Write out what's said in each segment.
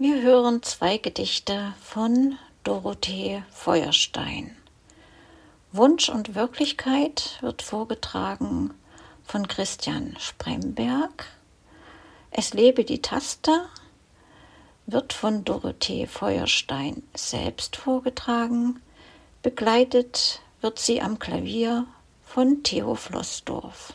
Wir hören zwei Gedichte von Dorothee Feuerstein. Wunsch und Wirklichkeit wird vorgetragen von Christian Spremberg. Es lebe die Taste wird von Dorothee Feuerstein selbst vorgetragen. Begleitet wird sie am Klavier von Theo Flossdorf.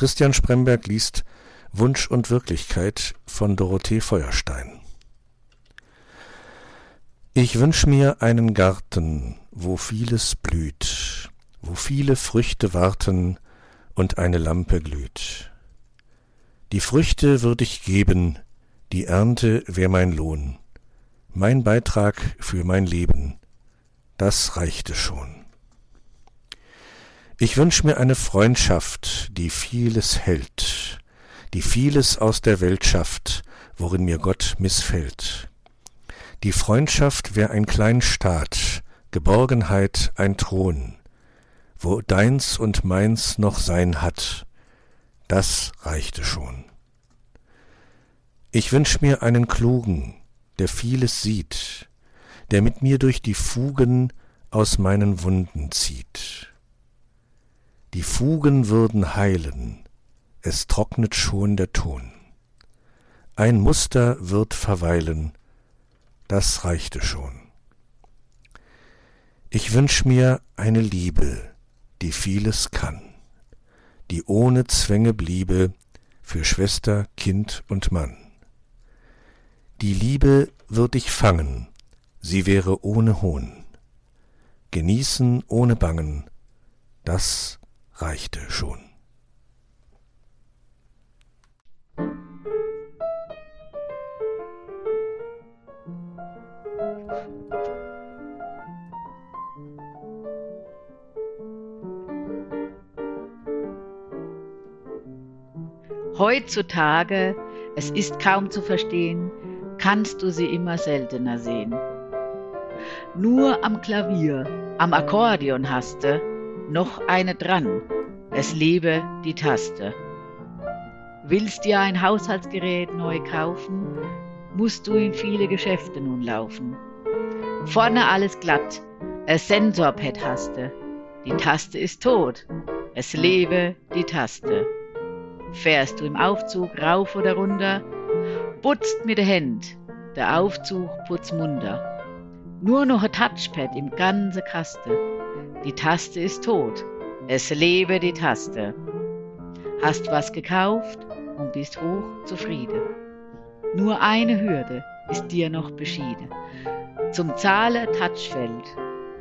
Christian Spremberg liest Wunsch und Wirklichkeit von Dorothee Feuerstein. Ich wünsch mir einen Garten, wo vieles blüht, wo viele Früchte warten und eine Lampe glüht. Die Früchte würd ich geben, die Ernte wär mein Lohn, mein Beitrag für mein Leben, das reichte schon. Ich wünsch mir eine Freundschaft, die vieles hält, die vieles aus der Welt schafft, worin mir Gott missfällt. Die Freundschaft wär ein klein Staat, Geborgenheit ein Thron, wo deins und meins noch sein hat, das reichte schon. Ich wünsch mir einen Klugen, der vieles sieht, der mit mir durch die Fugen aus meinen Wunden zieht die Fugen würden heilen, es trocknet schon der Ton. Ein Muster wird verweilen, das reichte schon. Ich wünsch mir eine Liebe, die vieles kann, die ohne Zwänge bliebe für Schwester, Kind und Mann. Die Liebe würd ich fangen, sie wäre ohne Hohn, genießen ohne Bangen, das reichte schon. Heutzutage, es ist kaum zu verstehen, kannst du sie immer seltener sehen. Nur am Klavier, am Akkordeon hast du, noch eine dran. Es lebe die Taste. Willst dir ein Haushaltsgerät neu kaufen, musst du in viele Geschäfte nun laufen. Vorne alles glatt, ein Sensorpad hast du. Die Taste ist tot, es lebe die Taste. Fährst du im Aufzug rauf oder runter, putzt mit der Hand, der Aufzug putzt munter. Nur noch ein Touchpad im ganzen Kaste die Taste ist tot. Es lebe die Taste. Hast was gekauft und bist hoch zufrieden. Nur eine Hürde ist dir noch beschieden. Zum Zahlen Touchfeld.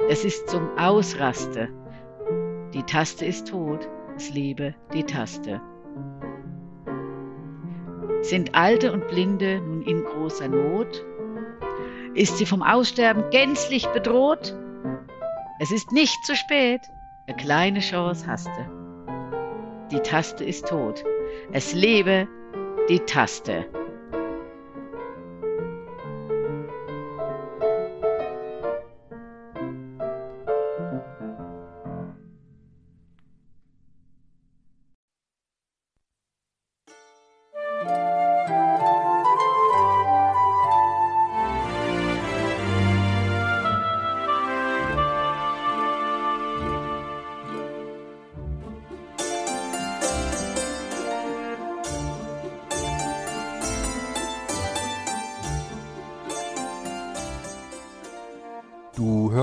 Es ist zum Ausraste. Die Taste ist tot. Es lebe die Taste. Sind Alte und Blinde nun in großer Not? Ist sie vom Aussterben gänzlich bedroht? Es ist nicht zu spät. Eine kleine Chance hast du. Die Taste ist tot. Es lebe die Taste.